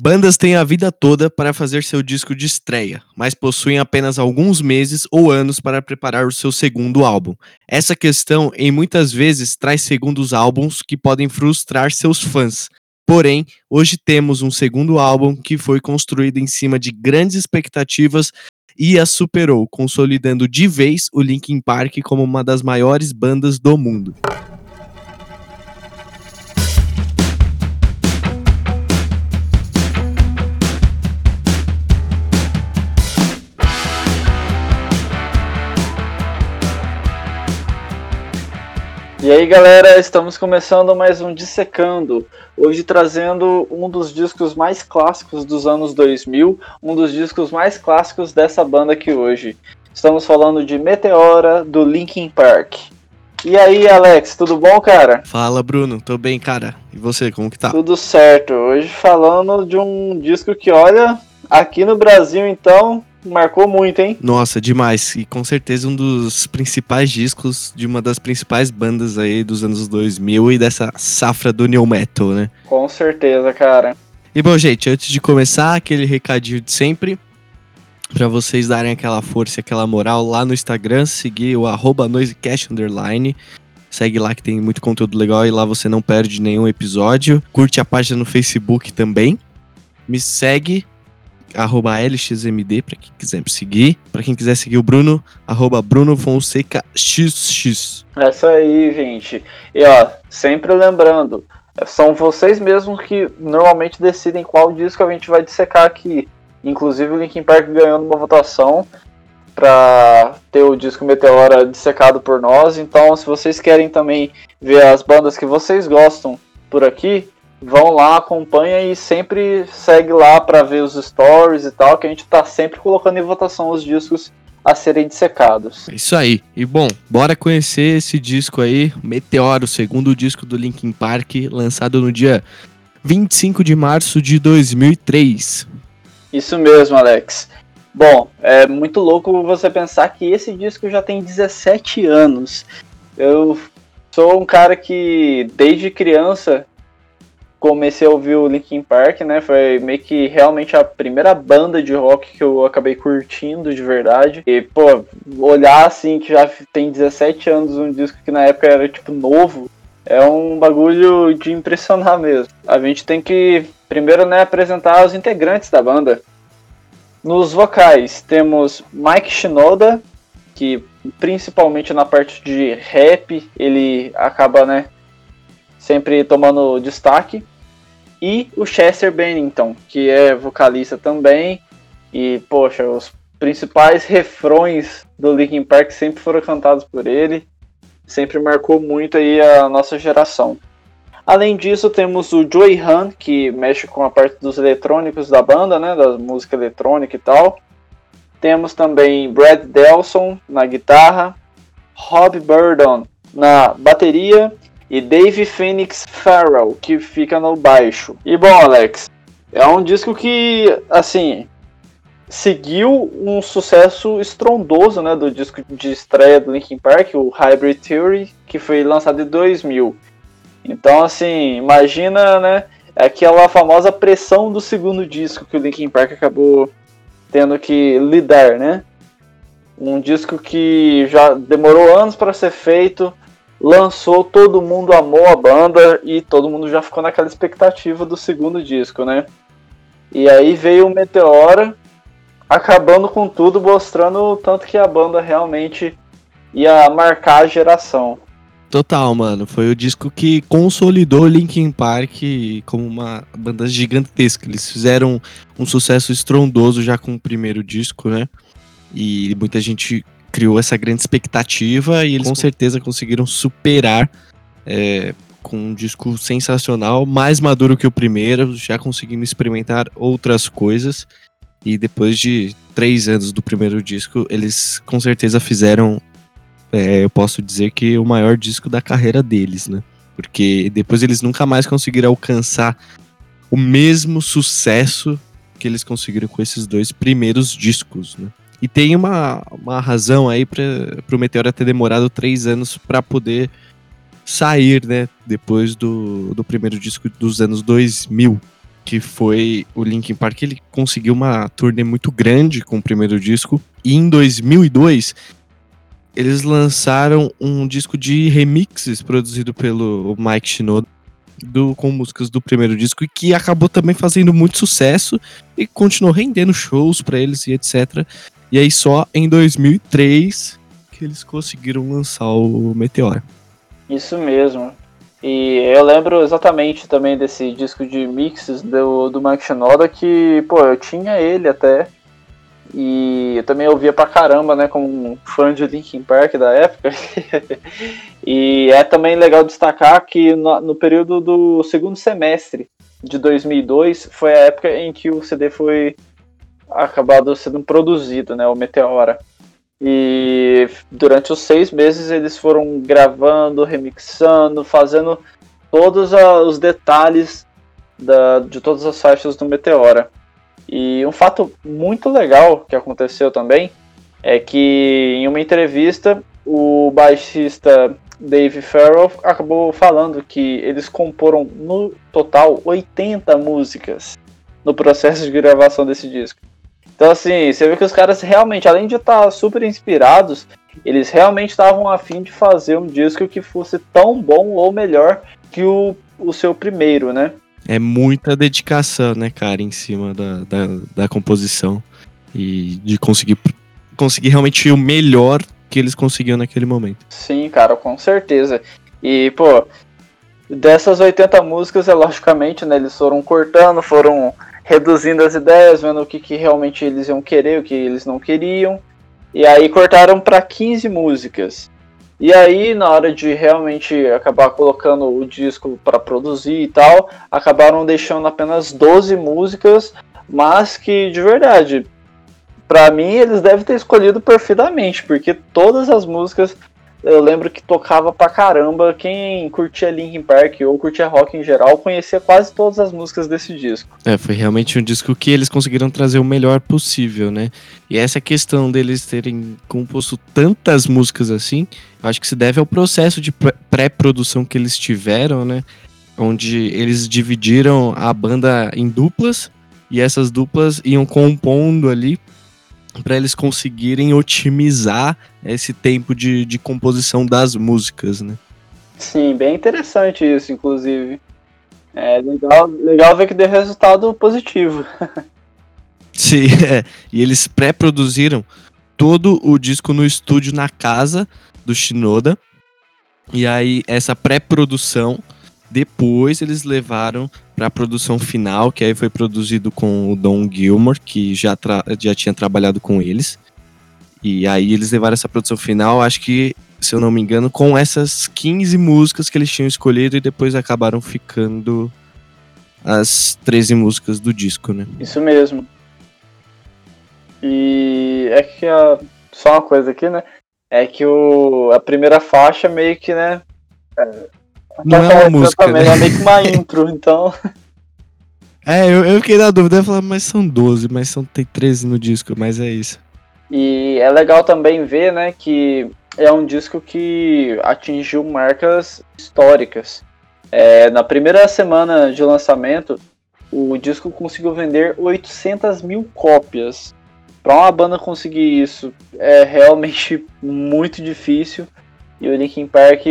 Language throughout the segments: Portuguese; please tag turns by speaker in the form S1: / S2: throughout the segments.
S1: Bandas têm a vida toda para fazer seu disco de estreia, mas possuem apenas alguns meses ou anos para preparar o seu segundo álbum. Essa questão, em muitas vezes, traz segundos álbuns que podem frustrar seus fãs. Porém, hoje temos um segundo álbum que foi construído em cima de grandes expectativas e a superou, consolidando de vez o Linkin Park como uma das maiores bandas do mundo.
S2: E aí galera, estamos começando mais um Dissecando, hoje trazendo um dos discos mais clássicos dos anos 2000, um dos discos mais clássicos dessa banda aqui hoje. Estamos falando de Meteora, do Linkin Park. E aí Alex, tudo bom cara?
S1: Fala Bruno, tô bem cara, e você, como que tá?
S2: Tudo certo, hoje falando de um disco que olha, aqui no Brasil então, marcou muito, hein?
S1: Nossa, demais. E com certeza um dos principais discos de uma das principais bandas aí dos anos 2000 e dessa safra do new metal, né?
S2: Com certeza, cara.
S1: E bom, gente, antes de começar, aquele recadinho de sempre. Pra vocês darem aquela força e aquela moral lá no Instagram, seguir o arroba noisecast underline. Segue lá que tem muito conteúdo legal e lá você não perde nenhum episódio. Curte a página no Facebook também. Me segue arroba LXMD, para quem quiser me seguir. Para quem quiser seguir o Bruno, arroba Bruno Fonseca XX.
S2: É isso aí, gente. E ó, sempre lembrando, são vocês mesmos que normalmente decidem qual disco a gente vai dissecar aqui. Inclusive o Linkin Park ganhando uma votação para ter o disco Meteora dissecado por nós. Então, se vocês querem também ver as bandas que vocês gostam por aqui, vão lá, acompanha e sempre segue lá para ver os stories e tal, que a gente tá sempre colocando em votação os discos a serem dissecados.
S1: É isso aí. E bom, bora conhecer esse disco aí, Meteoro, o segundo disco do Linkin Park, lançado no dia 25 de março de 2003.
S2: Isso mesmo, Alex. Bom, é muito louco você pensar que esse disco já tem 17 anos. Eu sou um cara que desde criança comecei a ouvir o Linkin Park, né? Foi meio que realmente a primeira banda de rock que eu acabei curtindo de verdade. E, pô, olhar assim que já tem 17 anos um disco que na época era tipo novo, é um bagulho de impressionar mesmo. A gente tem que primeiro, né, apresentar os integrantes da banda. Nos vocais temos Mike Shinoda, que principalmente na parte de rap, ele acaba, né, sempre tomando destaque. E o Chester Bennington, que é vocalista também. E, poxa, os principais refrões do Linkin Park sempre foram cantados por ele. Sempre marcou muito aí a nossa geração. Além disso, temos o Joey Han, que mexe com a parte dos eletrônicos da banda, né, da música eletrônica e tal. Temos também Brad Delson na guitarra, Rob Burdon na bateria e Dave Phoenix Farrell, que fica no baixo. E bom, Alex, é um disco que, assim, seguiu um sucesso estrondoso, né, do disco de estreia do Linkin Park, o Hybrid Theory, que foi lançado em 2000. Então, assim, imagina, né, aquela famosa pressão do segundo disco que o Linkin Park acabou tendo que lidar, né? Um disco que já demorou anos para ser feito, lançou, todo mundo amou a banda e todo mundo já ficou naquela expectativa do segundo disco, né? E aí veio o Meteora, acabando com tudo, mostrando o tanto que a banda realmente ia marcar a geração.
S1: Total, mano. Foi o disco que consolidou Linkin Park como uma banda gigantesca. Eles fizeram um sucesso estrondoso já com o primeiro disco, né? E muita gente criou essa grande expectativa e eles com certeza conseguiram superar é, com um disco sensacional, mais maduro que o primeiro, já conseguindo experimentar outras coisas. E depois de três anos do primeiro disco, eles com certeza fizeram, é, eu posso dizer que o maior disco da carreira deles, né? Porque depois eles nunca mais conseguiram alcançar o mesmo sucesso que eles conseguiram com esses dois primeiros discos, né? E tem uma, uma razão aí para o Meteora ter demorado três anos para poder sair, né? Depois do, do primeiro disco dos anos 2000, que foi o Linkin Park, ele conseguiu uma turnê muito grande com o primeiro disco. E em 2002, eles lançaram um disco de remixes produzido pelo Mike Shinoda do, com músicas do primeiro disco e que acabou também fazendo muito sucesso e continuou rendendo shows para eles e etc. E aí só em 2003 que eles conseguiram lançar o Meteora.
S2: Isso mesmo. E eu lembro exatamente também desse disco de mixes do, do Mike Shinoda que, pô, eu tinha ele até. E eu também ouvia pra caramba, né, como um fã de Linkin Park da época. e é também legal destacar que no, no, período do segundo semestre de 2002 foi a época em que o CD foi acabado sendo produzido, né, o Meteora. E durante os seis meses eles foram gravando, remixando, fazendo todos os detalhes da, de todas as faixas do Meteora. E um fato muito legal que aconteceu também é que em uma entrevista o baixista Dave Farrell acabou falando que eles comporam no total 80 músicas no processo de gravação desse disco. Então, assim, você vê que os caras realmente, além de estar super inspirados, eles realmente estavam afim de fazer um disco que fosse tão bom ou melhor que o, o seu primeiro, né?
S1: É muita dedicação, né, cara, em cima da, da, da composição e de conseguir, conseguir realmente o melhor que eles conseguiam naquele momento.
S2: Sim, cara, com certeza. E, pô, dessas 80 músicas, é logicamente, né, eles foram cortando, foram reduzindo as ideias, vendo o que, que realmente eles iam querer, o que eles não queriam. E aí cortaram para 15 músicas. E aí, na hora de realmente acabar colocando o disco para produzir e tal, acabaram deixando apenas 12 músicas, mas que de verdade, para mim eles devem ter escolhido perfeitamente, porque todas as músicas eu lembro que tocava pra caramba. Quem curtia Linkin Park ou curtia rock em geral conhecia quase todas as músicas desse disco.
S1: É, foi realmente um disco que eles conseguiram trazer o melhor possível, né? E essa questão deles terem composto tantas músicas assim, acho que se deve ao processo de pré-produção que eles tiveram, né? Onde eles dividiram a banda em duplas e essas duplas iam compondo ali para eles conseguirem otimizar esse tempo de, de composição das músicas, né?
S2: Sim, bem interessante isso, inclusive. É legal, legal ver que deu resultado positivo.
S1: Sim, é. E eles pré-produziram todo o disco no estúdio na casa do Shinoda. E aí, essa pré-produção, depois eles levaram para a produção final, que aí foi produzido com o Don Gilmore, que já, já tinha trabalhado com eles. E aí eles levaram essa produção final, acho que, se eu não me engano, com essas 15 músicas que eles tinham escolhido e depois acabaram ficando as 13 músicas do disco, né?
S2: Isso mesmo. E é que a... só uma coisa aqui, né? É que o... a primeira faixa meio que, né? É
S1: não é uma música, também, né?
S2: É meio que uma intro, então.
S1: É, eu, eu fiquei na dúvida, eu falar, mas são 12, mas são, tem 13 no disco, mas é isso.
S2: E é legal também ver, né, que é um disco que atingiu marcas históricas. É, na primeira semana de lançamento, o disco conseguiu vender 800 mil cópias. Para uma banda conseguir isso é realmente muito difícil. E o Linkin Park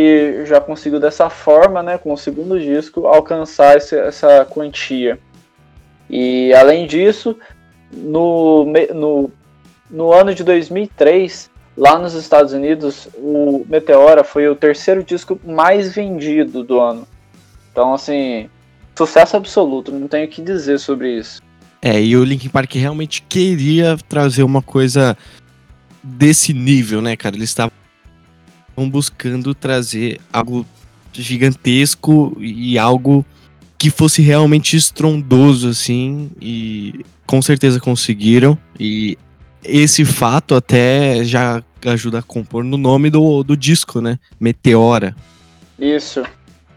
S2: já conseguiu dessa forma, né, com o segundo disco, alcançar esse, essa quantia. E além disso, no, no, no ano de 2003, lá nos Estados Unidos, o Meteora foi o terceiro disco mais vendido do ano. Então, assim, sucesso absoluto, não tenho o que dizer sobre isso.
S1: É, e o Linkin Park realmente queria trazer uma coisa desse nível, né, cara? Eles estavam buscando trazer algo gigantesco e algo que fosse realmente estrondoso, assim, e com certeza conseguiram. E esse fato até já ajuda a compor no nome do, do disco, né? Meteora.
S2: Isso.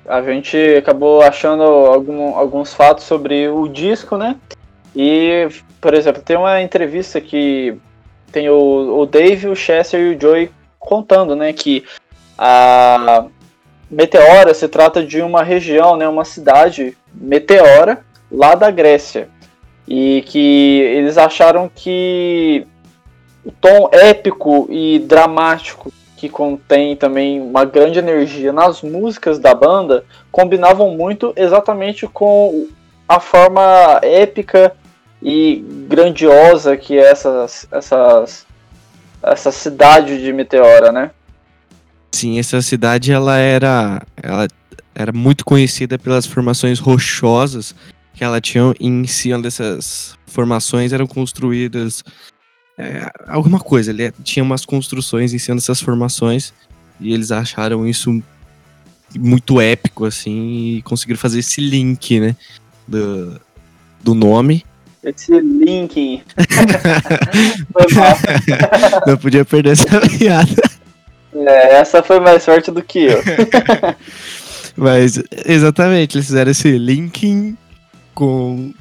S2: A gente acabou achando algum, alguns fatos sobre o disco, né? E, por exemplo, tem uma entrevista que tem o, o Dave, o Chester e o Joey contando, né, que a Meteora se trata de uma região, né, uma cidade meteora, lá da Grécia. E que eles acharam que o tom épico e dramático que contém também uma grande energia nas músicas da banda combinavam muito exatamente com a forma épica e grandiosa que essas, essas, essa cidade de Meteora, né?
S1: Sim, essa cidade ela era, ela era muito conhecida pelas formações rochosas que ela tinha em cima dessas formações eram construídas é, alguma coisa. Ele tinha umas construções em cima dessas formações e eles acharam isso muito épico, assim, e conseguiram fazer esse link, né, do, do nome.
S2: Esse link.
S1: Não podia perder essa piada.
S2: É, essa foi mais forte do que eu.
S1: Mas, exatamente, eles fizeram esse linking com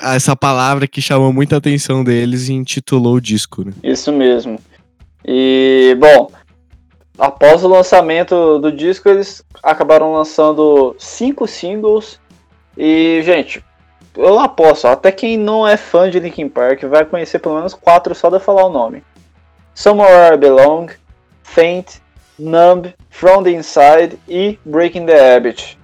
S1: essa palavra que chamou muita atenção deles e intitulou o disco, né?
S2: Isso mesmo. E, bom, após o lançamento do disco, eles acabaram lançando cinco singles. E, gente, eu aposto, até quem não é fã de Linkin Park vai conhecer pelo menos quatro só de falar o nome: Somewhere I Belong, Faint, Numb, From the Inside e Breaking the Habit.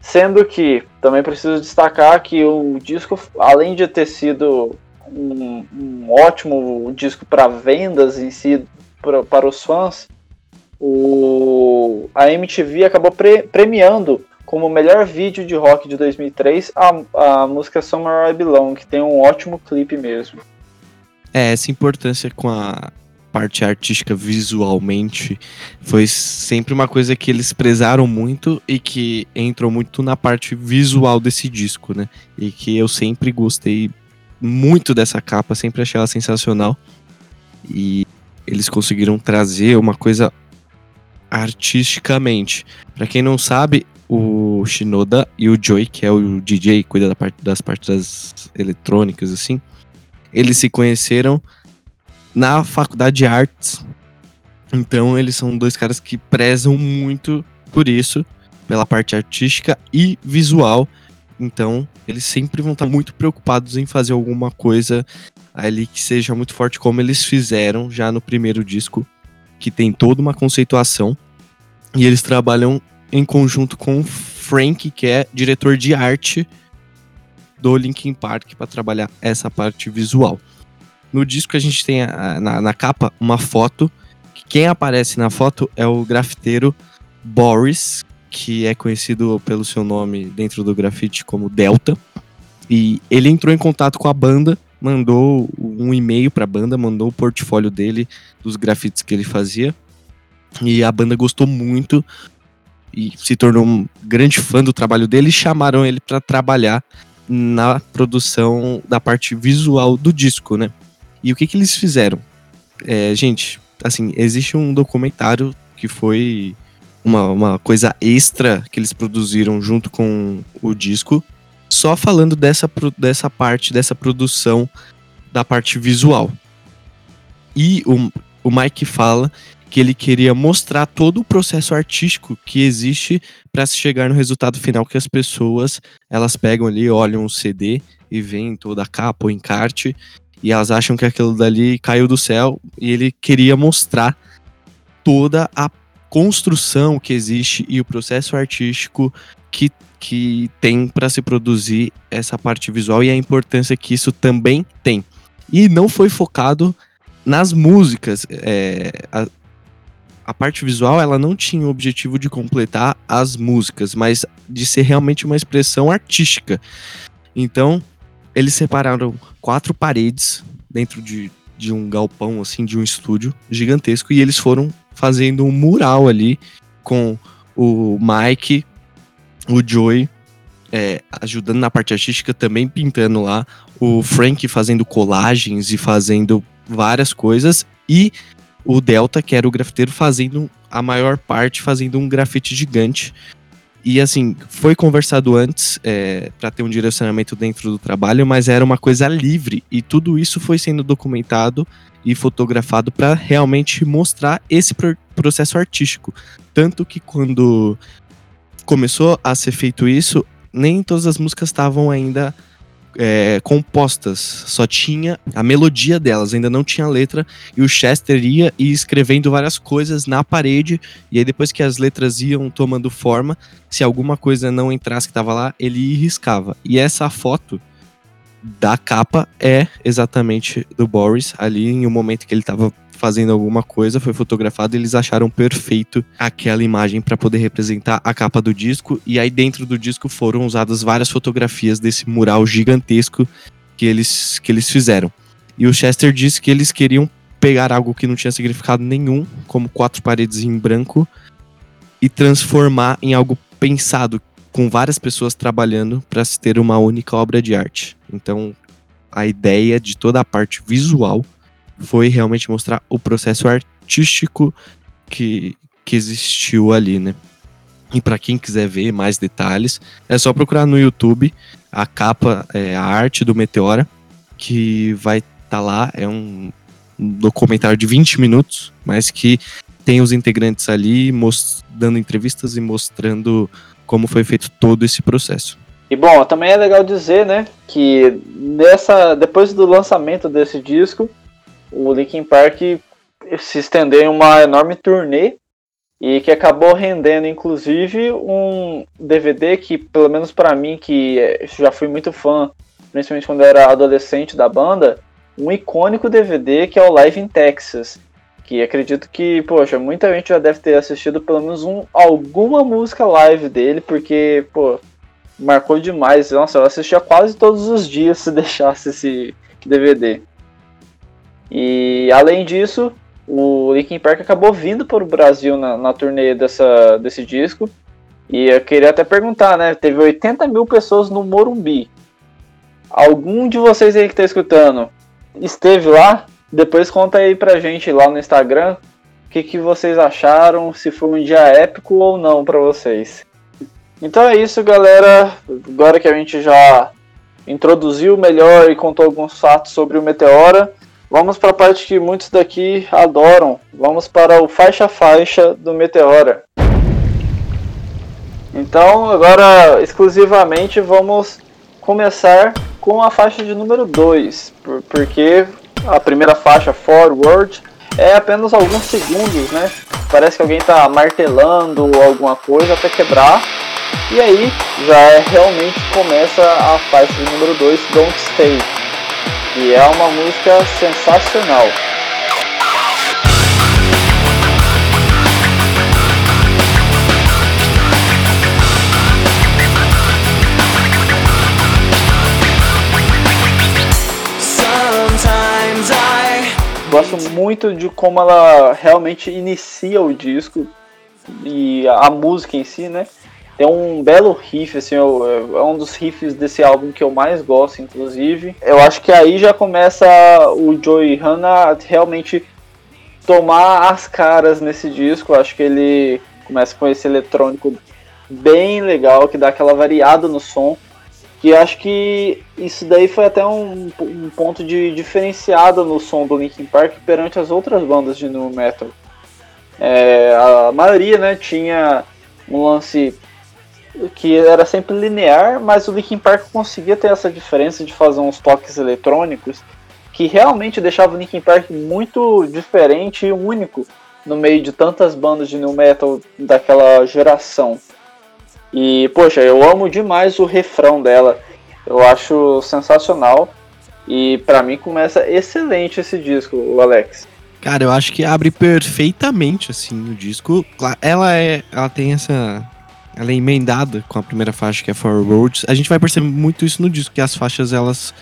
S2: Sendo que também preciso destacar que o disco, além de ter sido um, um ótimo disco para vendas em si, pra, para os fãs, o, a MTV acabou pre, premiando como melhor vídeo de rock de 2003 a, a música Somewhere I Belong, que tem um ótimo clipe mesmo.
S1: É, essa importância com a, parte artística visualmente foi sempre uma coisa que eles prezaram muito e que entrou muito na parte visual desse disco, né? E que eu sempre gostei muito dessa capa, sempre achei ela sensacional. E eles conseguiram trazer uma coisa artisticamente. Para quem não sabe, o Shinoda e o Joy, que é o DJ, cuida da parte, das partes das eletrônicas assim, eles se conheceram na faculdade de artes. Então eles são dois caras que prezam muito por isso, pela parte artística e visual. Então eles sempre vão estar muito preocupados em fazer alguma coisa ali que seja muito forte, como eles fizeram já no primeiro disco, que tem toda uma conceituação. E eles trabalham em conjunto com o Frank, que é diretor de arte do Linkin Park, para trabalhar essa parte visual. No disco a gente tem a, na, na capa uma foto. Quem aparece na foto é o grafiteiro Boris, que é conhecido pelo seu nome dentro do grafite como Delta. E ele entrou em contato com a banda, mandou um e-mail para a banda, mandou o portfólio dele dos grafites que ele fazia. E a banda gostou muito e se tornou um grande fã do trabalho dele e chamaram ele para trabalhar na produção da parte visual do disco, né? E o que, que eles fizeram? É, gente, assim, existe um documentário que foi uma, uma coisa extra que eles produziram junto com o disco, só falando dessa, dessa parte, dessa produção da parte visual. E o, o Mike fala que ele queria mostrar todo o processo artístico que existe para se chegar no resultado final que as pessoas elas pegam ali, olham o CD e veem toda a capa, o encarte e elas acham que aquilo dali caiu do céu e ele queria mostrar toda a construção que existe e o processo artístico que, que tem para se produzir essa parte visual e a importância que isso também tem. E não foi focado nas músicas. É, a parte visual ela não tinha o objetivo de completar as músicas, mas de ser realmente uma expressão artística. Então, eles separaram quatro paredes dentro de, de um galpão, assim, de um estúdio gigantesco, e eles foram fazendo um mural ali com o Mike, o Joey, é, ajudando na parte artística, também pintando lá, o Frank fazendo colagens e fazendo várias coisas, e o Delta, que era o grafiteiro, fazendo a maior parte, fazendo um grafite gigante e assim, foi conversado antes é, para ter um direcionamento dentro do trabalho, mas era uma coisa livre e tudo isso foi sendo documentado e fotografado para realmente mostrar esse processo artístico. Tanto que quando começou a ser feito isso, nem todas as músicas estavam ainda é, compostas, só tinha a melodia delas, ainda não tinha letra, e o Chester ia e escrevendo várias coisas na parede, e aí depois que as letras iam tomando forma, se alguma coisa não entrasse que estava lá, ele riscava. E essa foto da capa é exatamente do Boris, ali em um momento que ele estava fazendo alguma coisa, foi fotografado e eles acharam perfeito aquela imagem para poder representar a capa do disco. E aí dentro do disco foram usadas várias fotografias desse mural gigantesco que eles, que eles fizeram. E o Chester disse que eles queriam pegar algo que não tinha significado nenhum, como quatro paredes em branco, e transformar em algo pensado, com várias pessoas trabalhando para se ter uma única obra de arte. Então, a ideia de toda a parte visual foi realmente mostrar o processo artístico que, que existiu ali, né? E para quem quiser ver mais detalhes, é só procurar no YouTube a capa, é, a arte do Meteora, que vai estar tá lá. É um documentário de 20 minutos, mas que tem os integrantes ali dando entrevistas e mostrando como foi feito todo esse processo.
S2: E bom, também é legal dizer, né, que nessa, depois do lançamento desse disco, o Linkin Park se estendeu em uma enorme turnê e que acabou rendendo inclusive um DVD que pelo menos para mim que já fui muito fã, principalmente quando era adolescente da banda, um icônico DVD que é o Live in Texas, que acredito que, poxa, muita gente já deve ter assistido pelo menos um alguma música live dele, porque, pô, marcou demais. Nossa, eu assistia quase todos os dias se deixasse esse DVD. E além disso, o Linkin Park acabou vindo para o Brasil na, na turnê dessa, desse disco. E eu queria até perguntar, né? Teve 80 mil pessoas no Morumbi. Algum de vocês aí que está escutando esteve lá? Depois conta aí pra gente lá no Instagram o que, que vocês acharam, se foi um dia épico ou não para vocês. Então é isso, galera. Agora que a gente já introduziu melhor e contou alguns fatos sobre o Meteora, Vamos para a parte que muitos daqui adoram. Vamos para o faixa faixa do Meteora. Então, agora exclusivamente vamos começar com a faixa de número 2, porque a primeira faixa, Forward, é apenas alguns segundos, né? Parece que alguém está martelando alguma coisa até quebrar. E aí já é, realmente começa a faixa de número 2, Don't Stay. E é uma música sensacional. Gosto muito de como ela realmente inicia o disco e a música em si, né? Tem um belo riff, assim, é um dos riffs desse álbum que eu mais gosto, inclusive. Eu acho que aí já começa o Joey Hanna realmente tomar as caras nesse disco. Eu acho que ele começa com esse eletrônico bem legal, que dá aquela variada no som. Que acho que isso daí foi até um, um ponto de diferenciada no som do Linkin Park perante as outras bandas de nu metal. É, a maioria né, tinha um lance que era sempre linear, mas o Linkin Park conseguia ter essa diferença de fazer uns toques eletrônicos que realmente deixava o Linkin Park muito diferente e único no meio de tantas bandas de new metal daquela geração. E poxa, eu amo demais o refrão dela. Eu acho sensacional e para mim começa excelente esse disco, o Alex.
S1: Cara, eu acho que abre perfeitamente assim o disco. Ela é, ela tem essa ela é emendada com a primeira faixa, que é For Roads. A gente vai perceber muito isso no disco, que as faixas, elas.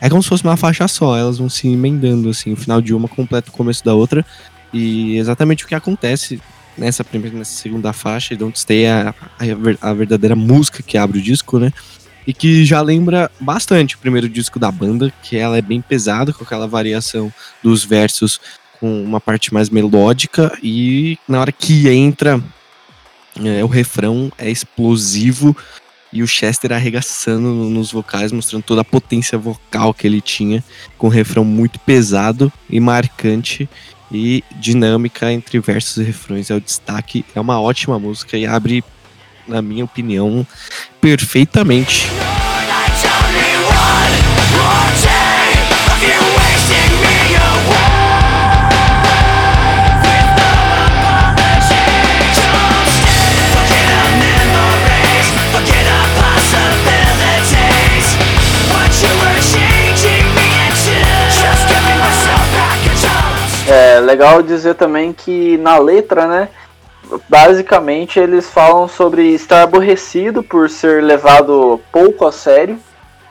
S1: É como se fosse uma faixa só, elas vão se emendando, assim, o final de uma completa o começo da outra. E exatamente o que acontece nessa primeira nessa segunda faixa, Don't Stay, é a, a, a verdadeira música que abre o disco, né? E que já lembra bastante o primeiro disco da banda, que ela é bem pesada, com aquela variação dos versos com uma parte mais melódica, e na hora que entra é, o refrão é explosivo e o Chester arregaçando nos vocais, mostrando toda a potência vocal que ele tinha, com um refrão muito pesado e marcante e dinâmica entre versos e refrões. É o destaque, é uma ótima música e abre na minha opinião, perfeitamente.
S2: É legal dizer também que na letra, né? Basicamente eles falam sobre estar aborrecido por ser levado pouco a sério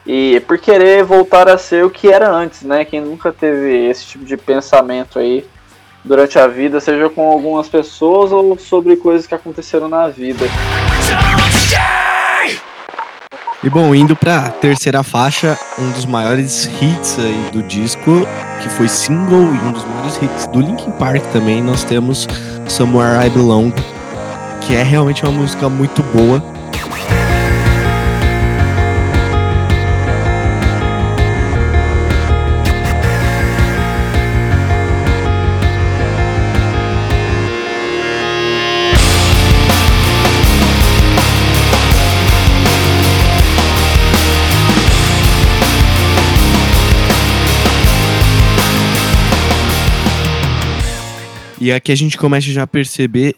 S2: e por querer voltar a ser o que era antes, né? Quem nunca teve esse tipo de pensamento aí durante a vida, seja com algumas pessoas ou sobre coisas que aconteceram na vida.
S1: E bom, indo pra terceira faixa, um dos maiores hits aí do disco, que foi single e um dos maiores hits do Linkin Park também, nós temos Somewhere I Belong, que é realmente uma música muito boa. E aqui a gente começa já a perceber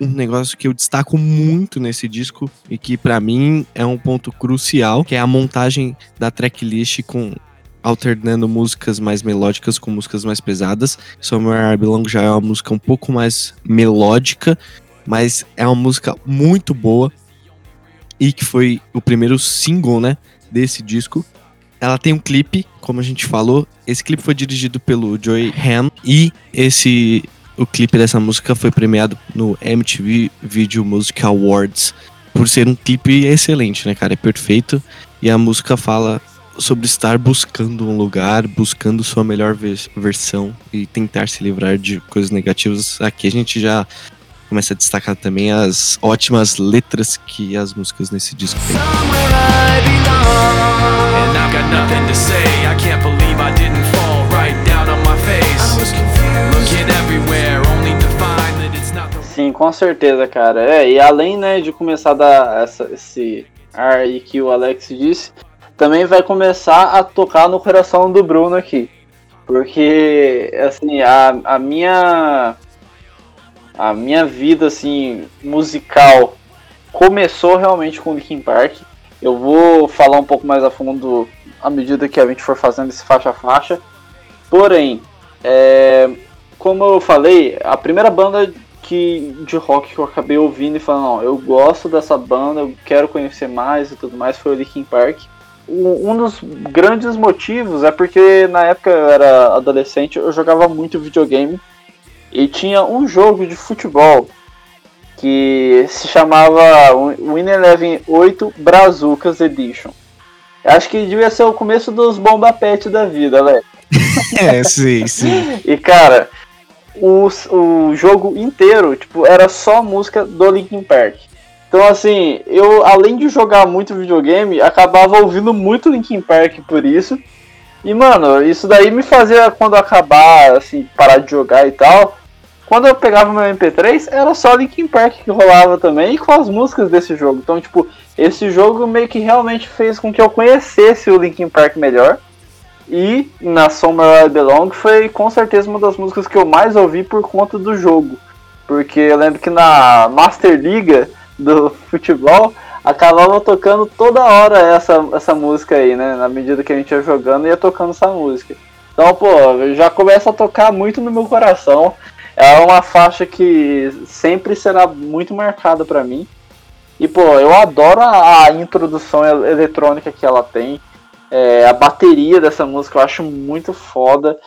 S1: um negócio que eu destaco muito nesse disco e que para mim é um ponto crucial, que é a montagem da tracklist com alternando músicas mais melódicas com músicas mais pesadas. Somewhere I Belong já é uma música um pouco mais melódica, mas é uma música muito boa e que foi o primeiro single, né, desse disco. Ela tem um clipe, como a gente falou. Esse clipe foi dirigido pelo Joey Ham e esse o clipe dessa música foi premiado no MTV Video Music Awards por ser um clipe excelente, né, cara? É perfeito. E a música fala sobre estar buscando um lugar, buscando sua melhor versão e tentar se livrar de coisas negativas. Aqui a gente já começa a destacar também as ótimas letras que as músicas nesse disco têm.
S2: Sim, com certeza, cara. É, e além né, de começar a dar essa, esse ar aí que o Alex disse, também vai começar a tocar no coração do Bruno aqui. Porque, assim, a, a minha. A minha vida, assim, musical começou realmente com Linkin Park. Eu vou falar um pouco mais a fundo à medida que a gente for fazendo esse faixa a faixa. Porém, é, como eu falei, a primeira banda que, de rock que eu acabei ouvindo e falando, não, eu gosto dessa banda, eu quero conhecer mais e tudo mais, foi o Linkin Park. Um dos grandes motivos é porque na época eu era adolescente, eu jogava muito videogame e tinha um jogo de futebol que se chamava Win Eleven 8 Brazucas Edition. Acho que devia ser o começo dos bomba pet da vida, né?
S1: é, sim, sim.
S2: E cara, o, o jogo inteiro, tipo, era só música do Linkin Park. Então, assim, eu, além de jogar muito videogame, acabava ouvindo muito Linkin Park por isso. E, mano, isso daí me fazia, quando acabar, assim, parar de jogar e tal, quando eu pegava meu MP3, era só Linkin Park que rolava também, e com as músicas desse jogo. Então, tipo, esse jogo meio que realmente fez com que eu conhecesse o Linkin Park melhor. E na Somewhere I Belong foi com certeza uma das músicas que eu mais ouvi por conta do jogo. Porque eu lembro que na Master Liga do futebol acabava tocando toda hora essa, essa música aí, né? Na medida que a gente ia jogando, ia tocando essa música. Então, pô, já começa a tocar muito no meu coração. É uma faixa que sempre será muito marcada para mim. E, pô, eu adoro a, a introdução eletrônica que ela tem. É, a bateria dessa música eu acho muito foda.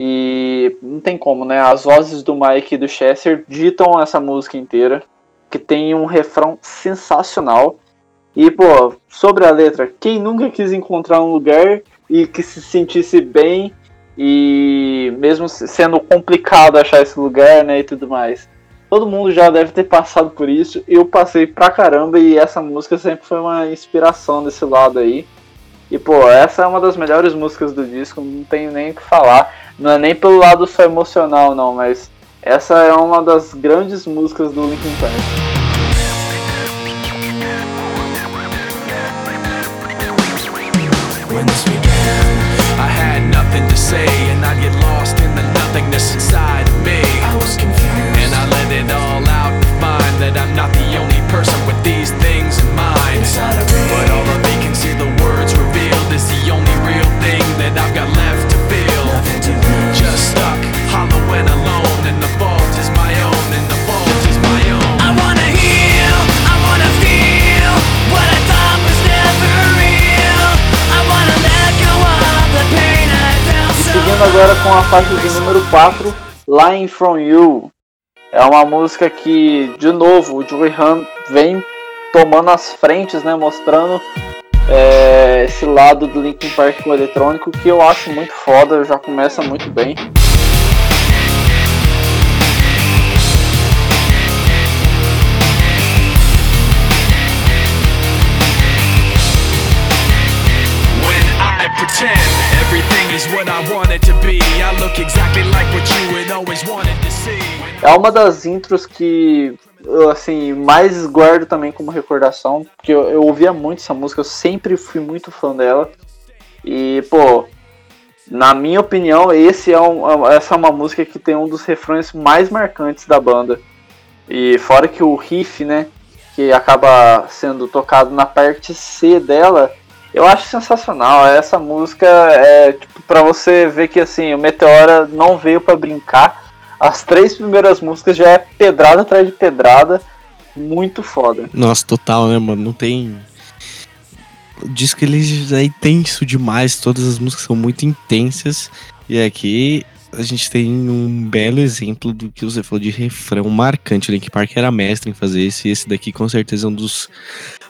S2: E não tem como, né? As vozes do Mike e do Chester ditam essa música inteira. Que tem um refrão sensacional. E, pô, sobre a letra, quem nunca quis encontrar um lugar e que se sentisse bem e mesmo sendo complicado achar esse lugar, né, e tudo mais. Todo mundo já deve ter passado por isso. Eu passei pra caramba e essa música sempre foi uma inspiração desse lado aí. E, pô, essa é uma das melhores músicas do disco, não tenho nem o que falar. Não é nem pelo lado só emocional, não, mas essa é uma das grandes músicas do Linkin Park.
S3: When this began, I had nothing to say, and I'd get lost in the nothingness inside.
S2: Finalizando agora com a faixa de número 4, Line From You. É uma música que, de novo, o Joey Han vem tomando as frentes, né, mostrando é, esse lado do Linkin Park com eletrônico que eu acho muito foda, já começa muito bem. É uma das intros que eu, assim, mais guardo também como recordação, porque eu, eu ouvia muito essa música, eu sempre fui muito fã dela. E, pô, na minha opinião, esse é um, essa é uma música que tem um dos refrões mais marcantes da banda. E fora que o riff, né, que acaba sendo tocado na parte C dela, eu acho sensacional. Essa música é tipo para você ver que assim, o Meteora não veio para brincar. As três primeiras músicas já é pedrada atrás de pedrada, muito foda.
S1: Nossa, total, né, mano? Não tem o disco ele é intenso demais, todas as músicas são muito intensas. E aqui a gente tem um belo exemplo do que você falou de refrão marcante. O Link Park era mestre em fazer esse, e esse daqui com certeza é um dos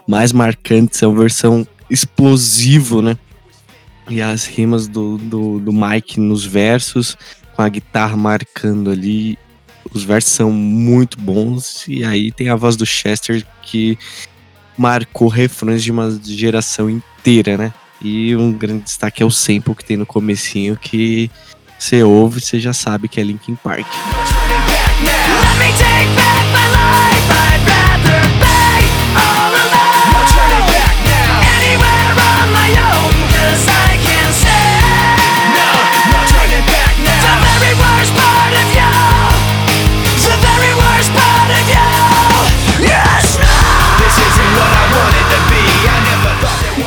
S1: mais marcantes. É uma versão explosivo, né? E as rimas do, do, do Mike nos versos, com a guitarra marcando ali. Os versos são muito bons. E aí tem a voz do Chester que marcou refrões de uma geração inteira, né? E um grande destaque é o sample que tem no comecinho que você ouve, você já sabe que é Linkin Park. Let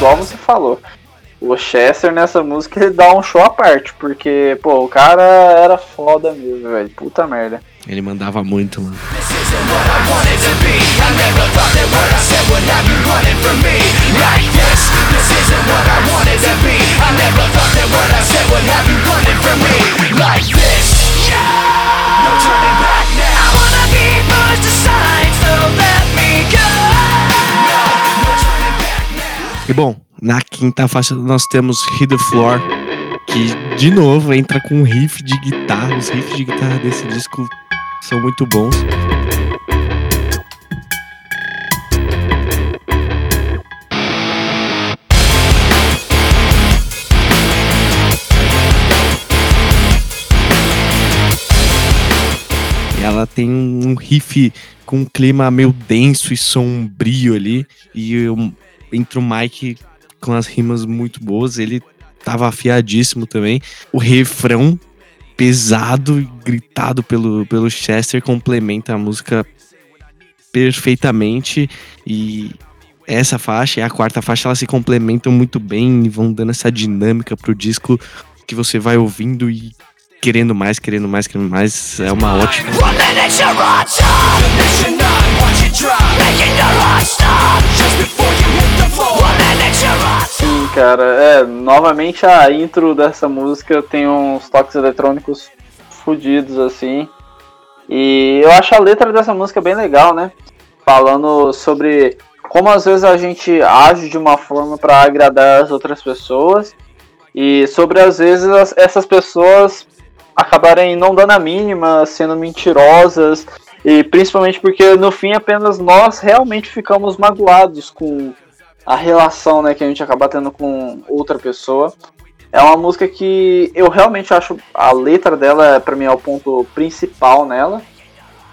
S2: igual você falou. O Chester nessa música ele dá um show à parte, porque, pô, o cara era foda mesmo, velho. Puta merda.
S1: Ele mandava muito, mano. Like this. No turning back now. E bom, na quinta faixa nós temos Hit the Floor, que de novo entra com um riff de guitarra. Os riffs de guitarra desse disco são muito bons. ela tem um riff com um clima meio denso e sombrio ali e entre o Mike com as rimas muito boas, ele tava afiadíssimo também. O refrão pesado e gritado pelo, pelo Chester complementa a música perfeitamente e essa faixa e a quarta faixa elas se complementam muito bem e vão dando essa dinâmica pro disco que você vai ouvindo e querendo mais, querendo mais, querendo mais. É uma ótima.
S2: Sim, cara, é, novamente a intro dessa música tem uns toques eletrônicos fodidos assim. E eu acho a letra dessa música bem legal, né? Falando sobre como às vezes a gente age de uma forma para agradar as outras pessoas e sobre às vezes essas pessoas acabarem não dando a mínima, sendo mentirosas, e principalmente porque no fim apenas nós realmente ficamos magoados com a relação né, que a gente acaba tendo com outra pessoa. É uma música que eu realmente acho a letra dela, para mim, é o ponto principal nela.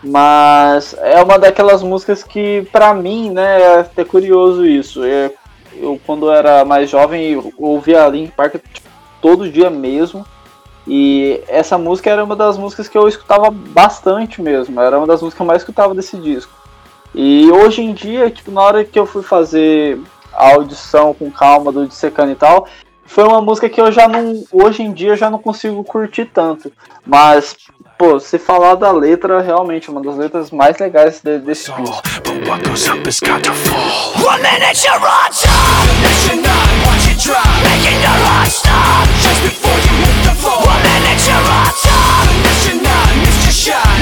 S2: Mas é uma daquelas músicas que, para mim, né, é até curioso isso. Eu, eu quando era mais jovem, ouvia Link Park tipo, todo dia mesmo. E essa música era uma das músicas que eu escutava bastante mesmo. Era uma das músicas que eu mais escutava desse disco. E hoje em dia, tipo, na hora que eu fui fazer a audição com calma do Dissecano e tal. Foi uma música que eu já não. Hoje em dia eu já não consigo curtir tanto. Mas, pô, se falar da letra, realmente, é uma das letras mais legais de, desse disco.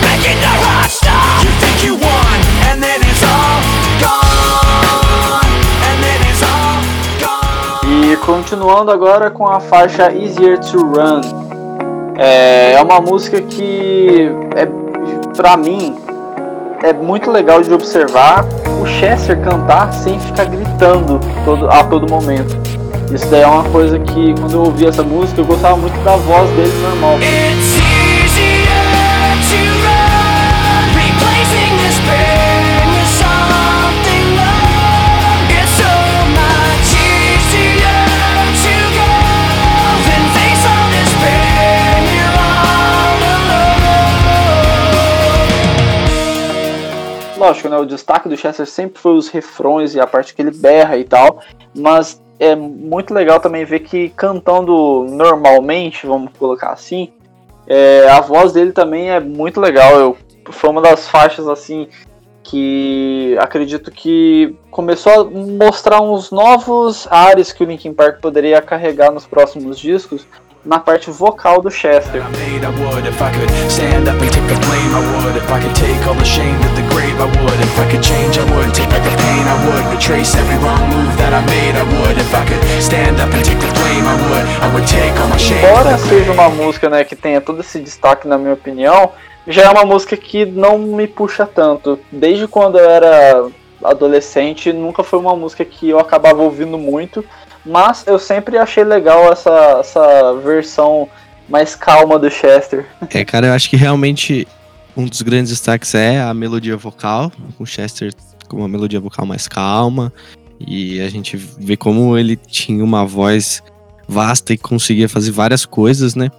S2: Making the rock stop You think you won And then it's all gone continuando agora com a faixa Easier to Run. É, é uma música que, é, pra mim, é muito legal de observar o Chester cantar sem ficar gritando todo, a todo momento. Isso daí é uma coisa que, quando eu ouvi essa música, eu gostava muito da voz dele normal. Lógico, né? O destaque do Chester sempre foi os refrões e a parte que ele berra e tal. Mas é muito legal também ver que cantando normalmente, vamos colocar assim, é, a voz dele também é muito legal. Eu, foi uma das faixas assim que acredito que começou a mostrar uns novos ares que o Linkin Park poderia carregar nos próximos discos, na parte vocal do Chester. Embora seja uma música né, que tenha todo esse destaque na minha opinião, já é uma música que não me puxa tanto. Desde quando eu era adolescente, nunca foi uma música que eu acabava ouvindo muito mas eu sempre achei legal essa, essa versão mais calma do Chester.
S1: É, cara, eu acho que realmente um dos grandes destaques é a melodia vocal. O Chester com uma melodia vocal mais calma. E a gente vê como ele tinha uma voz vasta e conseguia fazer várias coisas, né?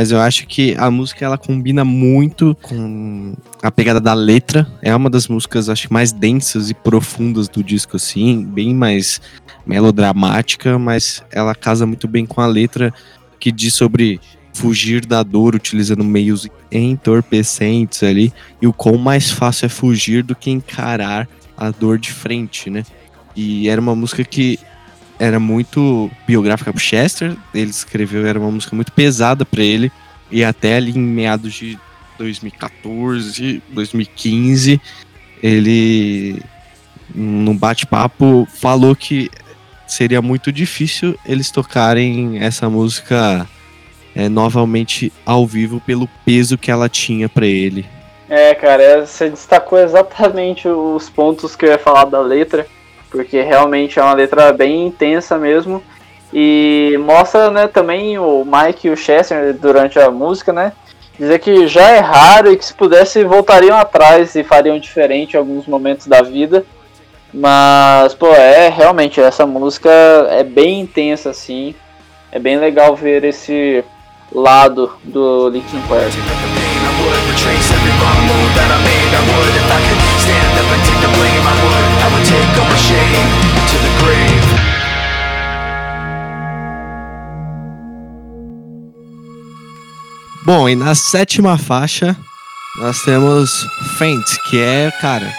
S1: Mas eu acho que a música ela combina muito com a pegada da letra. É uma das músicas, acho mais densas e profundas do disco, assim, bem mais melodramática, mas ela casa muito bem com a letra que diz sobre fugir da dor utilizando meios entorpecentes ali e o quão mais fácil é fugir do que encarar a dor de frente, né? E era uma música que era muito biográfica pro Chester, ele escreveu, era uma música muito pesada para ele e até ali em meados de 2014, 2015, ele num bate-papo falou que seria muito difícil eles tocarem essa música é, novamente ao vivo pelo peso que ela tinha para ele.
S2: É, cara, você destacou exatamente os pontos que eu ia falar da letra, porque realmente é uma letra bem intensa mesmo. E mostra né, também o Mike e o Chester durante a música, né? Dizer que já é raro e que se pudesse voltariam atrás e fariam diferente em alguns momentos da vida. Mas, pô, é realmente essa música é bem intensa assim. É bem legal ver esse lado do Linkin Park.
S1: Bom, e na sétima faixa nós temos Faint, que é, cara,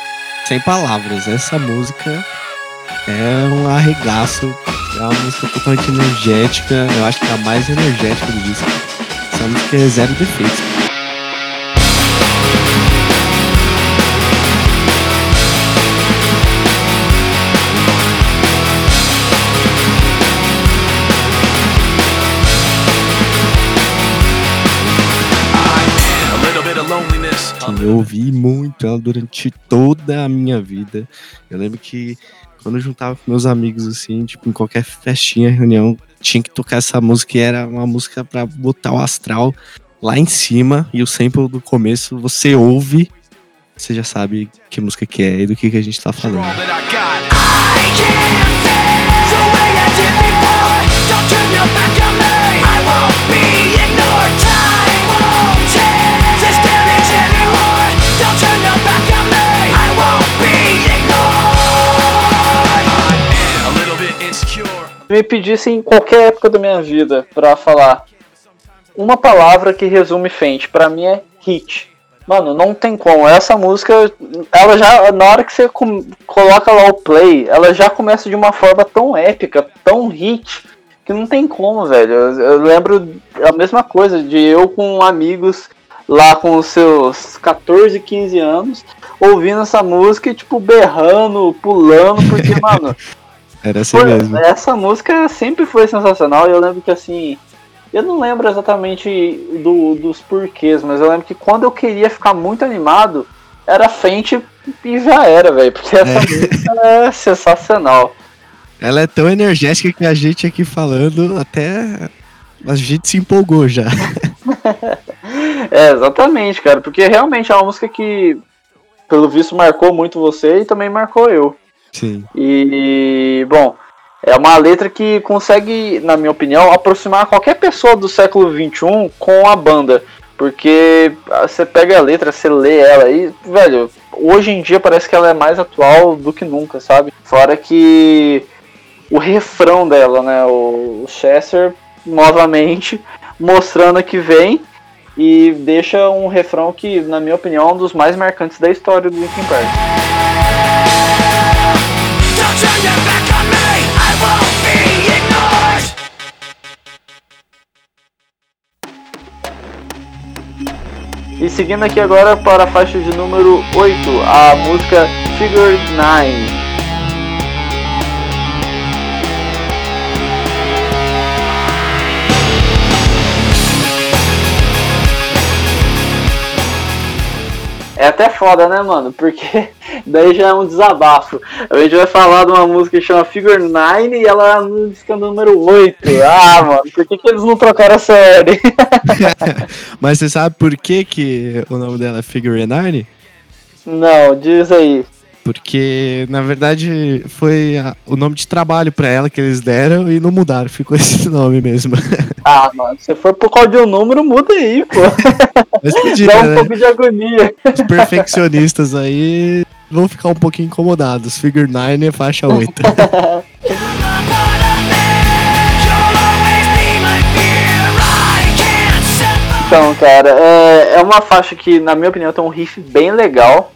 S1: sem palavras. Essa música é um arregaço. É uma música totalmente energética. Eu acho que é a mais energética do disco. Essa música é zero defeitos. Eu ouvi muito ela durante toda a minha vida. Eu lembro que quando eu juntava com meus amigos, assim, tipo, em qualquer festinha, reunião, tinha que tocar essa música e era uma música para botar o astral lá em cima. E o sample do começo você ouve, você já sabe que música que é e do que, que a gente tá falando.
S2: Me pedissem em qualquer época da minha vida para falar uma palavra que resume Fente, para mim é hit. Mano, não tem como. Essa música, ela já, na hora que você coloca lá o play, ela já começa de uma forma tão épica, tão hit, que não tem como, velho. Eu, eu lembro a mesma coisa de eu com amigos lá com os seus 14, 15 anos, ouvindo essa música e, tipo, berrando, pulando, porque, mano,
S1: Era assim
S2: Pô,
S1: mesmo.
S2: Essa música sempre foi sensacional e eu lembro que assim. Eu não lembro exatamente do, dos porquês, mas eu lembro que quando eu queria ficar muito animado, era frente e já era, velho. Porque essa
S1: É.
S2: música é sensacional.
S1: Ela é tão energética que a gente aqui falando até. A gente se empolgou já.
S2: É, exatamente, cara. Porque realmente é uma música que, pelo visto, marcou muito você e também marcou eu.
S1: Sim.
S2: E, bom, é uma letra que consegue, na minha opinião, aproximar qualquer pessoa do século XXI com a banda. Porque ah, você pega a letra, você lê ela e, velho, hoje em dia parece que ela é mais atual do que nunca, sabe? Fora que o refrão dela, né? O Chester, novamente, mostrando que vem e deixa um refrão que, na minha opinião, é um dos mais marcantes da história do Linkin Park. E seguindo aqui agora para a faixa de número 8, a música Figure 9. É até foda, né, mano? Porque daí já é um desabafo. A gente vai falar de uma música que chama Figure 9 e ela é a música número 8. Ah, mano, por que, que eles não trocaram essa ordem?
S1: Mas você sabe por que, que o nome dela é Figure Nine?
S2: Não, diz aí.
S1: Porque, na verdade, foi a- o nome de trabalho pra ela que eles deram e não mudaram, ficou esse nome mesmo.
S2: Ah, mano, se for por causa de um número, muda aí, pô.
S1: Mas podia,
S2: Dá um
S1: né?
S2: pouco de agonia.
S1: Os perfeccionistas aí vão ficar um pouquinho incomodados. Figure 9 é faixa 8.
S3: You're a part of me. You'll always be my fear. I can't separate.
S2: Então, cara, é, é uma faixa que, na minha opinião, tem um riff bem legal.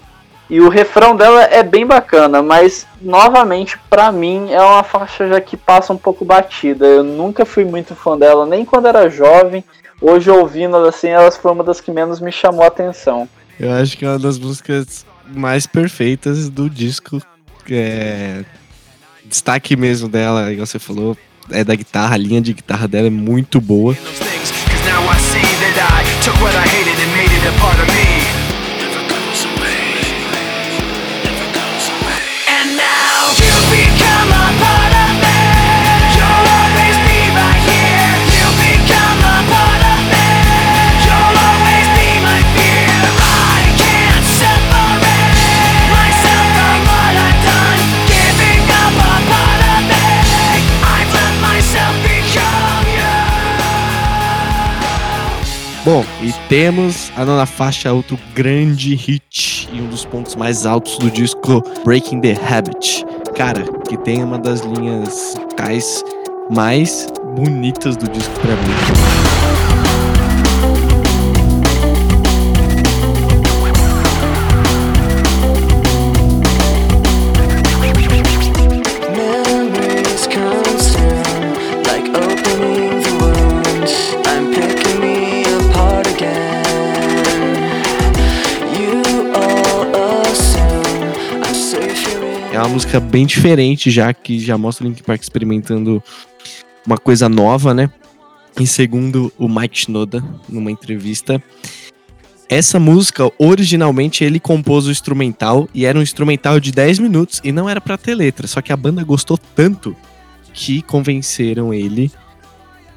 S2: E o refrão dela é bem bacana, mas, novamente, pra mim, é uma faixa já que passa um pouco batida. Eu nunca fui muito fã dela, nem quando era jovem. Hoje, ouvindo ela assim, elas foi uma das que menos me chamou a atenção.
S1: Eu acho que é uma das músicas mais perfeitas do disco. É... Destaque mesmo dela, igual você falou, é da guitarra, a linha de guitarra dela é muito boa. Bom, e temos a nona faixa, outro grande hit e um dos pontos mais altos do disco, Breaking the Habit. Cara, que tem uma das linhas vocais mais bonitas do disco pra mim. Música bem diferente, já que já mostra o Linkin Park experimentando uma coisa nova, né? E segundo o Mike Shinoda, numa entrevista, essa música, originalmente, ele compôs o instrumental e era um instrumental de 10 minutos e não era pra ter letra. Só que a banda gostou tanto que convenceram ele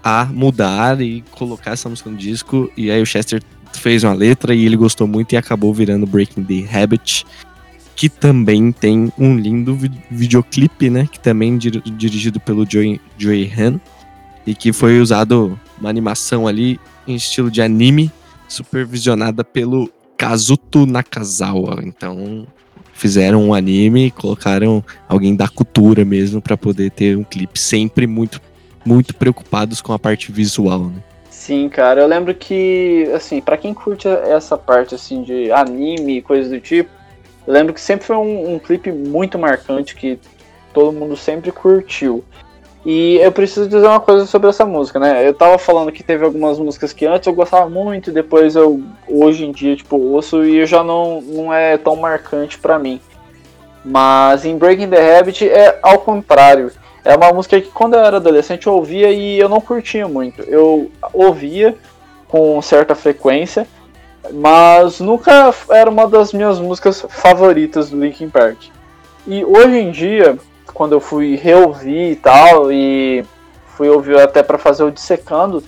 S1: a mudar e colocar essa música no disco. E aí o Chester fez uma letra e ele gostou muito e acabou virando Breaking the Habit que também tem um lindo vi- videoclipe, né? Que também dir- dirigido pelo Joey, Joey Han e que foi usado uma animação ali em estilo de anime, supervisionada pelo Kazuto Nakazawa. Então fizeram um anime e colocaram alguém da cultura mesmo para poder ter um clipe sempre muito muito preocupados com a parte visual, né?
S2: Sim, cara, eu lembro que, assim, pra quem curte essa parte, assim, de anime e coisas do tipo, eu lembro que sempre foi um, um clipe muito marcante que todo mundo sempre curtiu. E eu preciso dizer uma coisa sobre essa música, né? Eu tava falando que teve algumas músicas que antes eu gostava muito, depois eu, hoje em dia, tipo, ouço e eu já não, não é tão marcante pra mim. Mas em Breaking the Habit é ao contrário. é uma música que quando eu era adolescente eu ouvia e eu não curtia muito. Eu ouvia com certa frequência, mas nunca era uma das minhas músicas favoritas do Linkin Park. E hoje em dia, quando eu fui reouvir e tal, e fui ouvir até para fazer o Dissecando,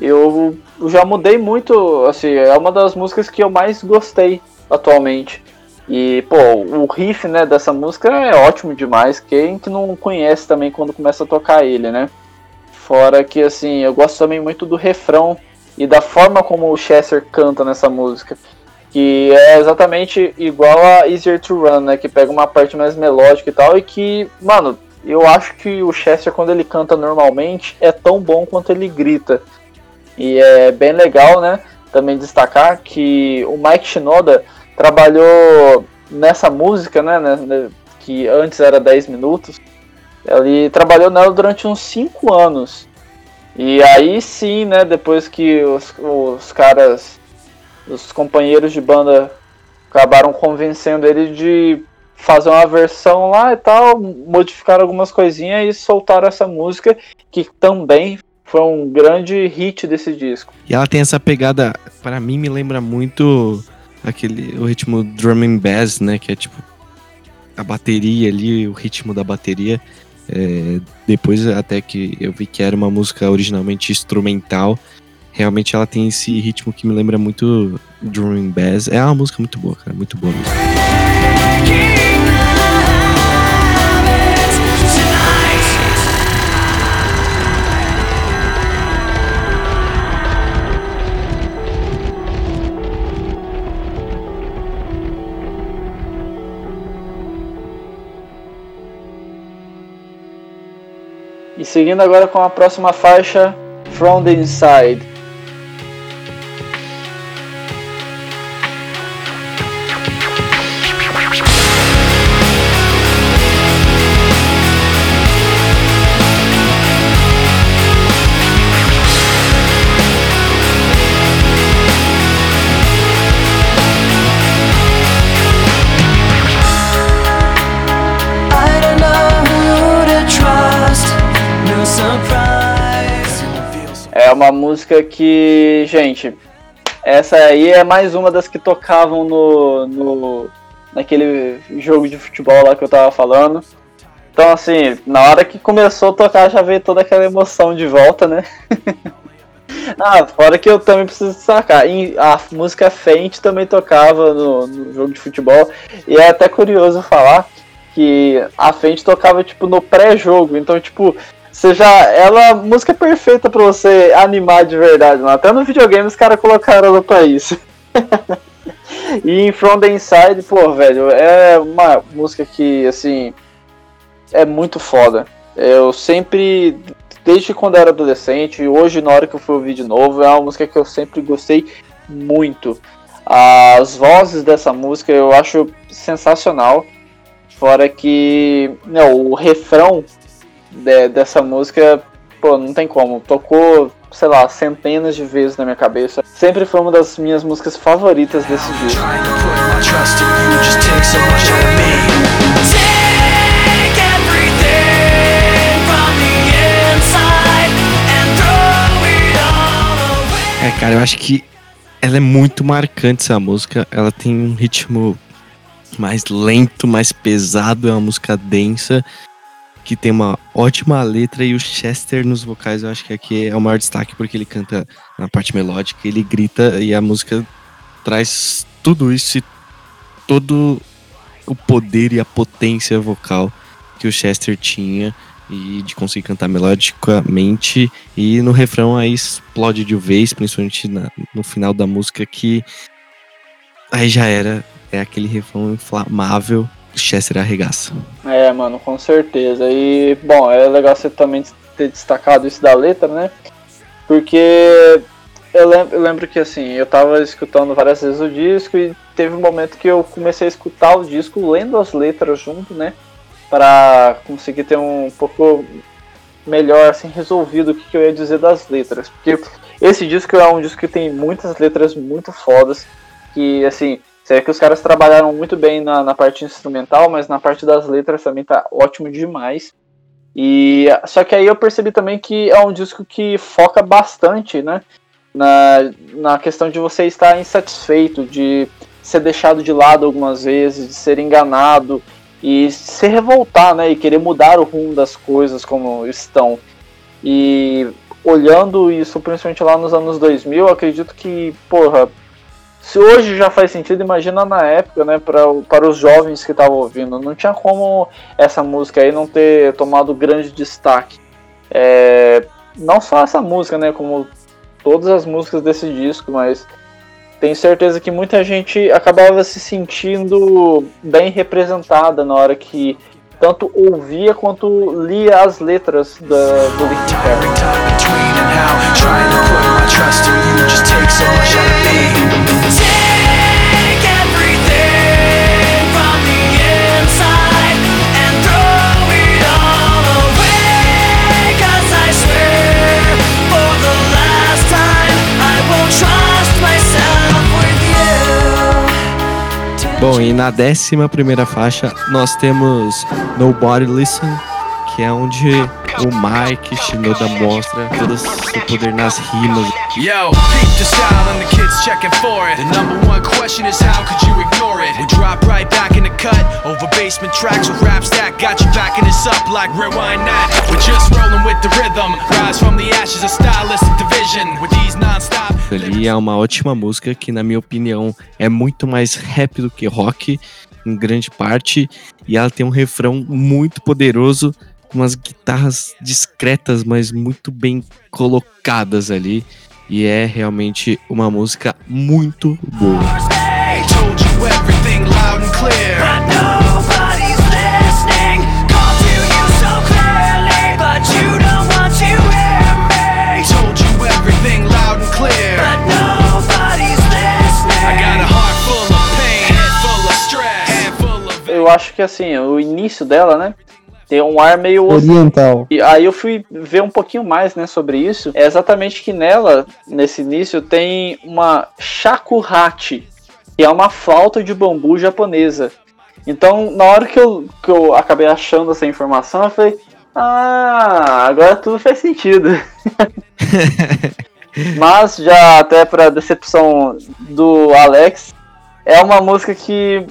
S2: eu já mudei muito, assim, é uma das músicas que eu mais gostei atualmente. E, pô, o riff, né, dessa música é ótimo demais. Quem que não conhece também quando começa a tocar ele, né? Fora que, assim, eu gosto também muito do refrão e da forma como o Chester canta nessa música. Que é exatamente igual a Easier to Run, né? Que pega uma parte mais melódica e tal. E que, mano, eu acho que o Chester, quando ele canta normalmente, é tão bom quanto ele grita. E é bem legal, né? Também destacar que o Mike Shinoda trabalhou nessa música, né, né, que antes era 10 minutos, ele trabalhou nela durante uns 5 anos. E aí sim, né, depois que os, os caras, os companheiros de banda acabaram convencendo ele de fazer uma versão lá e tal, modificar algumas coisinhas e soltaram essa música que também foi um grande hit desse disco.
S1: E ela tem essa pegada, para mim me lembra muito aquele o ritmo drum and bass, né, que é tipo a bateria ali, o ritmo da bateria. É, depois até que eu vi que era uma música originalmente instrumental, realmente ela tem esse ritmo que me lembra muito and bass. É uma música muito boa, cara, muito boa mesmo.
S2: E seguindo agora com a próxima faixa, From the Inside. Música que, gente, essa aí é mais uma das que tocavam no, no naquele jogo de futebol lá que eu tava falando. Então, assim, na hora que começou a tocar, já veio toda aquela emoção de volta, né? ah, fora que eu também preciso destacar. E a música Faint também tocava no, no jogo de futebol. E é até curioso falar que a Faint tocava, tipo, no pré-jogo. Então, tipo, você já. Ela é música perfeita pra você animar de verdade. Mano. Até no videogame os caras colocaram ela pra isso. e em From the Inside, pô, velho, é uma música que, assim. É muito foda. Eu sempre. Desde quando eu era adolescente, e hoje na hora que eu fui ouvir de novo, é uma música que eu sempre gostei muito. As vozes dessa música eu acho sensacional. Fora que não, o refrão de- dessa música, pô, não tem como. Tocou, sei lá, centenas de vezes na minha cabeça. Sempre foi uma das minhas músicas favoritas desse disco.
S1: É, cara, eu acho que ela é muito marcante essa música. Ela tem um ritmo mais lento, mais pesado, é uma música densa, que tem uma ótima letra e o Chester nos vocais eu acho que aqui é o maior destaque porque ele canta na parte melódica, ele grita e a música traz tudo isso e todo o poder e a potência vocal que o Chester tinha e de conseguir cantar melodicamente. E no refrão aí explode de vez, principalmente na- no final da música que aí já era, é aquele refrão inflamável, Chester arregaça.
S2: É, mano, com certeza. E, bom, é legal você também ter destacado isso da letra, né? Porque eu lembro, que, assim, eu tava escutando várias vezes o disco e teve um momento que eu comecei a escutar o disco lendo as letras junto, né? Pra conseguir ter um pouco melhor, assim, resolvido o que, que eu ia dizer das letras. Porque esse disco é um disco que tem muitas letras muito fodas, que, assim, vê que os caras trabalharam muito bem na, na parte instrumental, mas na parte das letras também tá ótimo demais. E só que aí eu percebi também que é um disco que foca bastante, né, na, na questão de você estar insatisfeito, de ser deixado de lado algumas vezes, de ser enganado e se revoltar, né, e querer mudar o rumo das coisas como estão. E olhando isso, principalmente lá nos anos 2000, eu acredito que, porra, se hoje já faz sentido, imagina na época, né, pra, para os jovens que estavam ouvindo. Não tinha como essa música aí não ter tomado grande destaque. É, não só essa música, né, como todas as músicas desse disco, mas tenho certeza que muita gente acabava se sentindo bem representada na hora que tanto ouvia quanto lia as letras da, do Linkin Park.
S1: Bom, e na décima primeira faixa nós temos Nobody Listen, que é onde o Mike Shinoda mostra todo o seu poder nas rimas.
S3: Yo, peep the style and the kids checking for it. The number one question is how could you ignore it? We drop right back in the cut over basement tracks with raps that got you backing us up like rewind that. We're just rolling with the rhythm. Rise from the ashes of stylistic division with these non-stop.
S1: Ali é uma ótima música que, na minha opinião, é muito mais rap do que rock, em grande parte, e ela tem um refrão muito poderoso, umas guitarras discretas, mas muito bem colocadas ali, e é realmente uma música muito boa.
S3: Told you everything loud and clear.
S2: Eu acho que assim, o início dela, né? Tem um ar meio
S4: Oriental.
S2: E aí eu fui ver um pouquinho mais, né, sobre isso. É exatamente que nela, nesse início, tem uma shakuhachi, que é uma flauta de bambu japonesa. Então, na hora que eu, que eu acabei achando essa informação, eu falei, ah, agora tudo faz sentido. Mas já até para decepção do Alex, é uma música que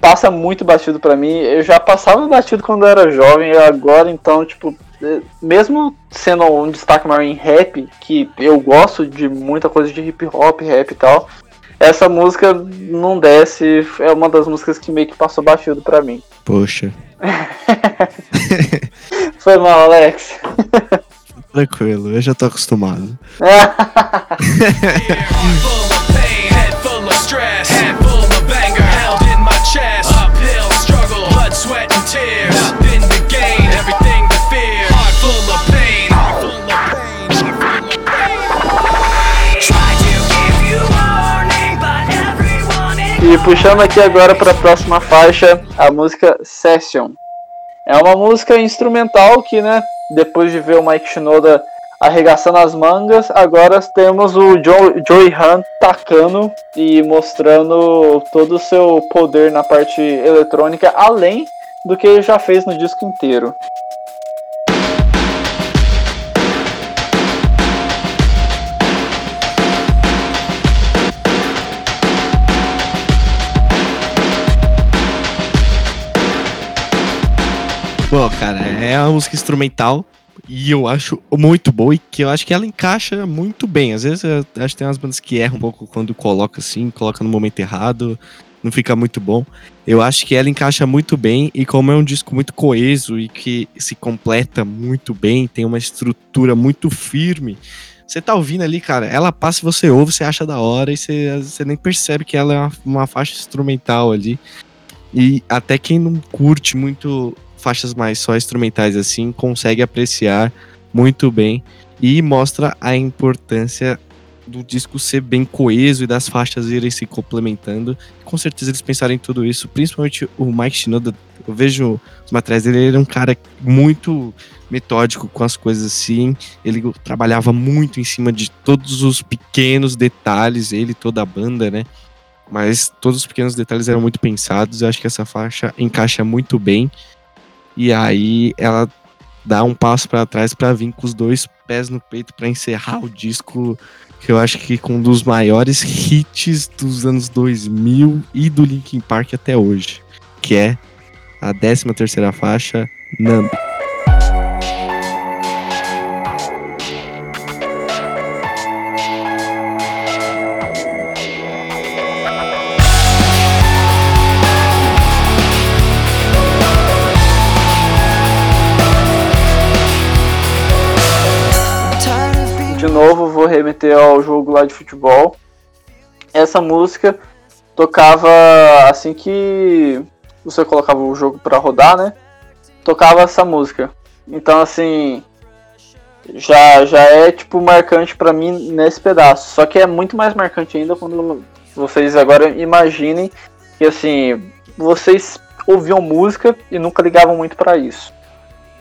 S2: passa muito batido pra mim. Eu já passava batido quando eu era jovem, e agora então, tipo, eh, mesmo sendo um destaque maior em rap, que eu gosto de muita coisa de hip hop, rap e tal, essa música não desce, é uma das músicas que meio que passou batido pra mim.
S1: Poxa,
S2: Foi mal, Alex.
S1: tranquilo, eu já tô acostumado.
S2: E puxando aqui agora para a próxima faixa, a música Session. É uma música instrumental que, né, depois de ver o Mike Shinoda arregaçando as mangas, agora temos o Joe, Joey Han tacando e mostrando todo o seu poder na parte eletrônica, além do que ele já fez no disco inteiro.
S1: Bom, cara, é uma música instrumental e eu acho muito boa e que eu acho que ela encaixa muito bem. Às vezes eu acho que tem umas bandas que erram um pouco quando coloca assim, coloca no momento errado, não fica muito bom. Eu acho que ela encaixa muito bem e como é um disco muito coeso e que se completa muito bem, tem uma estrutura muito firme. Você tá ouvindo ali, cara, ela passa e você ouve, você acha da hora e você, você nem percebe que ela é uma, uma faixa instrumental ali. E até quem não curte muito faixas mais só instrumentais assim, consegue apreciar muito bem e mostra a importância do disco ser bem coeso e das faixas irem se complementando. Com certeza eles pensaram em tudo isso, principalmente o Mike Shinoda. Eu vejo os materiais dele, ele era um cara muito metódico com as coisas assim. Ele trabalhava muito em cima de todos os pequenos detalhes, ele toda a banda, né? Mas todos os pequenos detalhes eram muito pensados. Eu acho que essa faixa encaixa muito bem. E aí ela dar um passo pra trás pra vir com os dois pés no peito pra encerrar o disco que eu acho que com um dos maiores hits dos anos 2000 e do Linkin Park até hoje, que é a 13 terceira faixa, Numb.
S2: Remeter ao jogo lá de futebol. Essa música tocava assim que você colocava o jogo pra rodar, né? Tocava essa música. Então, assim, já, já é tipo marcante pra mim nesse pedaço. Só que é muito mais marcante ainda quando vocês agora imaginem que assim, vocês ouviam música e nunca ligavam muito pra isso.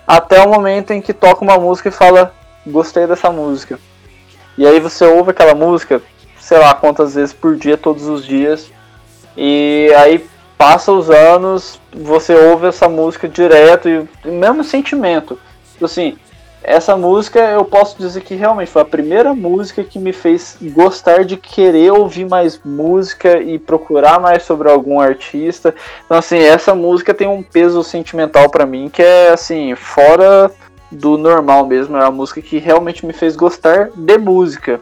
S2: Até o momento em que toca uma música e fala, gostei dessa música. E aí você ouve aquela música, sei lá quantas vezes por dia, todos os dias. E aí passa os anos, você ouve essa música direto e o mesmo sentimento. Assim, essa música eu posso dizer que realmente foi a primeira música que me fez gostar de querer ouvir mais música e procurar mais sobre algum artista. Então assim, essa música tem um peso sentimental pra mim que é assim, fora do normal mesmo, é uma música que realmente me fez gostar de música.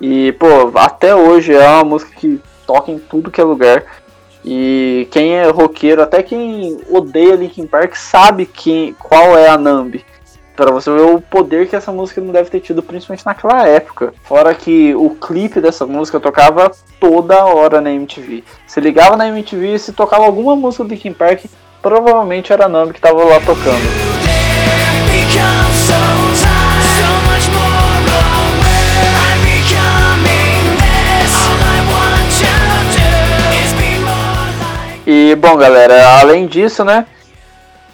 S2: E, pô, até hoje é uma música que toca em tudo que é lugar. E quem é roqueiro, até quem odeia Linkin Park, sabe quem, qual é a Nambi. Pra você ver o poder que essa música não deve ter tido, principalmente naquela época. Fora que o clipe dessa música tocava toda hora na MTV. Se ligava na MTV e se tocava alguma música do Linkin Park, provavelmente era a Nambi que tava lá tocando. E bom, galera, além disso, né?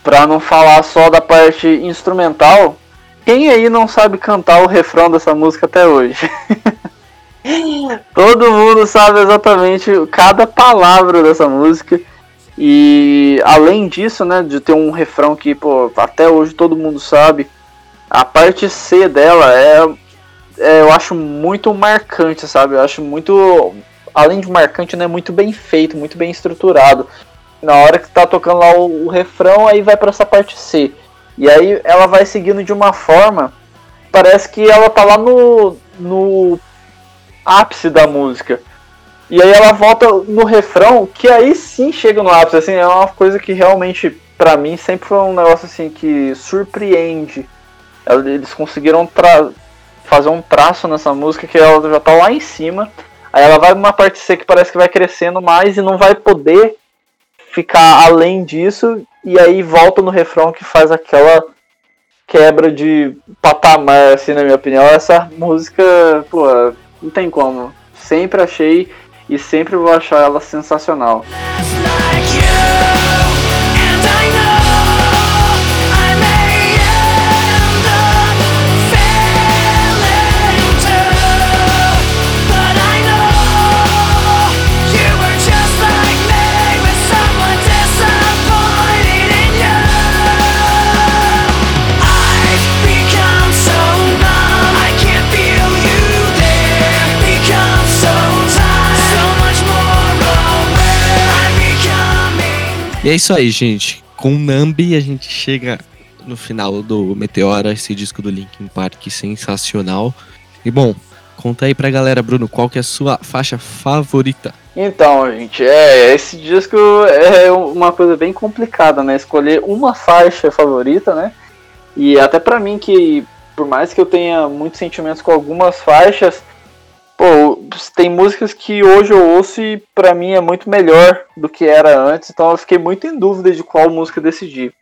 S2: Pra não falar só da parte instrumental, quem aí não sabe cantar o refrão dessa música até hoje? Todo mundo sabe exatamente cada palavra dessa música. E além disso, né, de ter um refrão que, pô, até hoje todo mundo sabe, a parte C dela é, é eu acho muito marcante, sabe? Eu acho muito além de marcante, né, muito bem feito, muito bem estruturado. Na hora que tá tocando lá o, o refrão, aí vai pra essa parte C. E aí ela vai seguindo de uma forma, parece que ela tá lá no, no ápice da música. E aí ela volta no refrão, que aí sim chega no ápice, assim, é uma coisa que realmente, pra mim, sempre foi um negócio assim que surpreende. Eles conseguiram fazer um traço nessa música que ela já tá lá em cima. Aí ela vai numa parte C que parece que vai crescendo mais e não vai poder ficar além disso. E aí volta no refrão que faz aquela quebra de patamar, assim, na minha opinião. Essa música, pô, não tem como. Sempre achei e sempre vou achar ela sensacional.
S1: E é isso aí, gente. Com Nambi a gente chega no final do Meteora, esse disco do Linkin Park sensacional. E bom, conta aí pra galera, Bruno, qual que é a sua faixa favorita?
S2: Então, gente, é, esse disco é uma coisa bem complicada, né? Escolher uma faixa favorita, né? E até pra mim que, por mais que eu tenha muitos sentimentos com algumas faixas, pô, tem músicas que hoje eu ouço e pra mim é muito melhor do que era antes, então eu fiquei muito em dúvida de qual música decidir.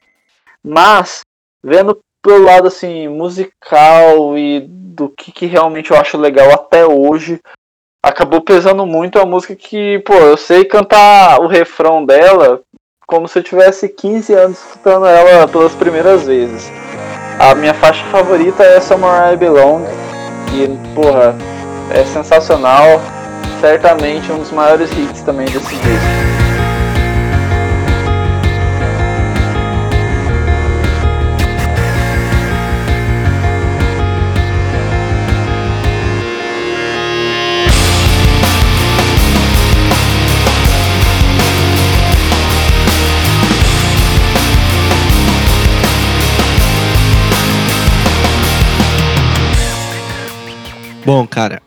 S2: Mas, vendo pelo lado assim, musical e do que, que realmente eu acho legal até hoje, acabou pesando muito a música que, pô, eu sei cantar o refrão dela como se eu tivesse 15 anos escutando ela pelas primeiras vezes. A minha faixa favorita é Somewhere I Belong e, porra, é sensacional, certamente um dos maiores hits também desse disco.
S1: Bom, cara,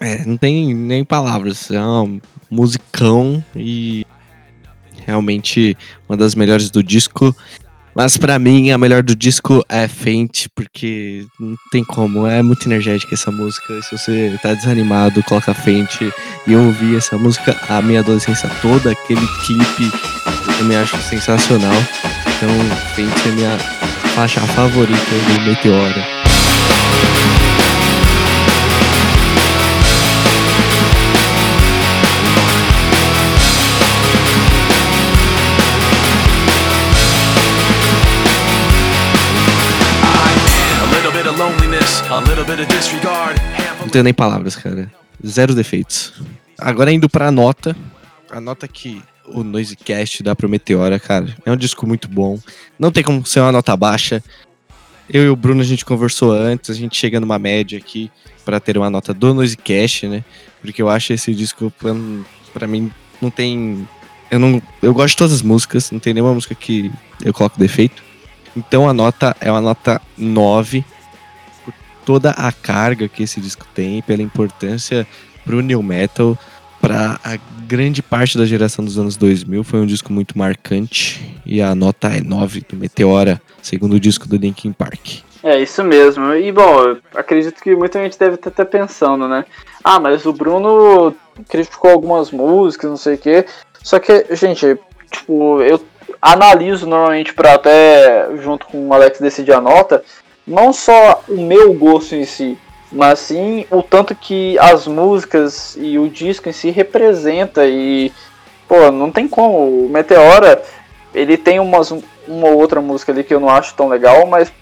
S1: é, não tem nem palavras. É um musicão e realmente uma das melhores do disco. Mas pra mim, a melhor do disco é Faint, porque não tem como. É muito energética essa música. Se você tá desanimado, coloca Faint e eu ouvi essa música a minha adolescência toda. Aquele clipe eu também acho sensacional. Então, Faint é minha faixa favorita do Meteora. Não tenho nem palavras, cara. Zero defeitos. Agora indo pra nota. A nota que o Noisecast dá pro Meteora, cara. É um disco muito bom. Não tem como ser uma nota baixa. Eu e o Bruno a gente conversou antes, a gente chega numa média aqui pra ter uma nota do Noisecast, né? Porque eu acho esse disco pra mim não tem eu não eu gosto de todas as músicas, não tem nenhuma música que eu coloco defeito. Então a nota é uma nota 9 por toda a carga que esse disco tem, pela importância pro new metal, para a grande parte da geração dos anos 2000, foi um disco muito marcante e a nota é 9 do Meteora, segundo disco do Linkin Park.
S2: É isso mesmo. E bom, acredito que muita gente deve estar até pensando, né? Ah, mas o Bruno criticou algumas músicas, não sei o quê. Só que, gente, tipo, eu analiso normalmente para até junto com o Alex decidir a nota, não só o meu gosto em si, mas sim o tanto que as músicas e o disco em si representa e pô, não tem como. O Meteora, ele tem umas uma ou outra música ali que eu não acho tão legal, mas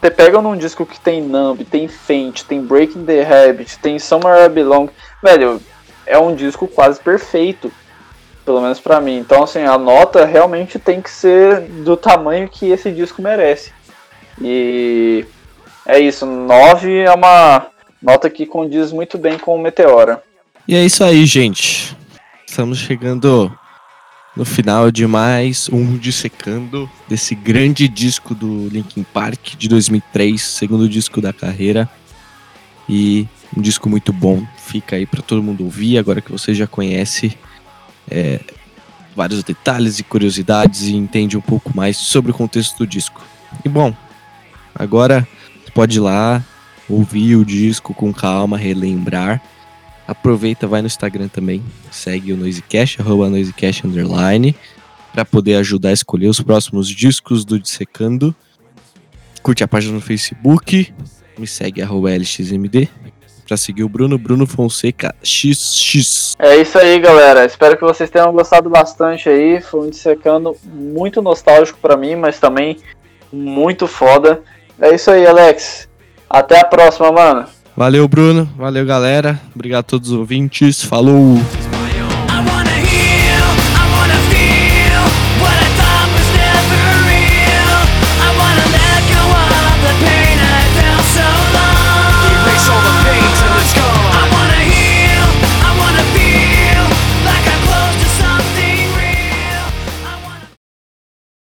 S2: você pega num disco que tem Numb, tem Faint, tem Breaking the Habit, tem Somewhere I Belong, velho, é um disco quase perfeito. Pelo menos pra mim. Então, assim, a nota realmente tem que ser do tamanho que esse disco merece. E é isso, 9 é uma nota que condiz muito bem com o Meteora.
S1: E é isso aí, gente. Estamos chegando no final de mais um Dissecando desse grande disco do Linkin Park de 2003, segundo disco da carreira. E um disco muito bom. Fica aí para todo mundo ouvir, agora que você já conhece é, vários detalhes e curiosidades e entende um pouco mais sobre o contexto do disco. E bom, agora você pode ir lá ouvir o disco com calma, relembrar. Aproveita, vai no Instagram também, segue o Noisecast, arroba Noisecast Underline, para poder ajudar a escolher os próximos discos do Dissecando. Curte a página no Facebook, me segue, arroba LXMD, para seguir o Bruno, Bruno Fonseca XX.
S2: É isso aí, galera. Espero que vocês tenham gostado bastante aí. Foi um dissecando muito nostálgico pra mim, mas também muito foda. É isso aí, Alex. Até a próxima, mano.
S1: Valeu, Bruno. Valeu, galera. Obrigado a todos os ouvintes. Falou!